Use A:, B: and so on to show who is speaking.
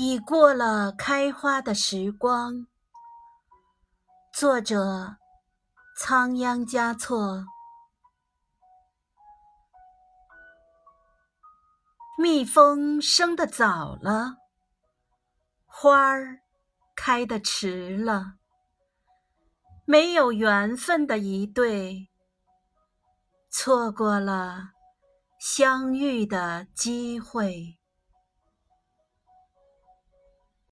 A: 已过了开花的时光。作者仓央嘉措。蜜蜂生的早了花儿开的迟了。没有缘分的一对错过了相遇的机会。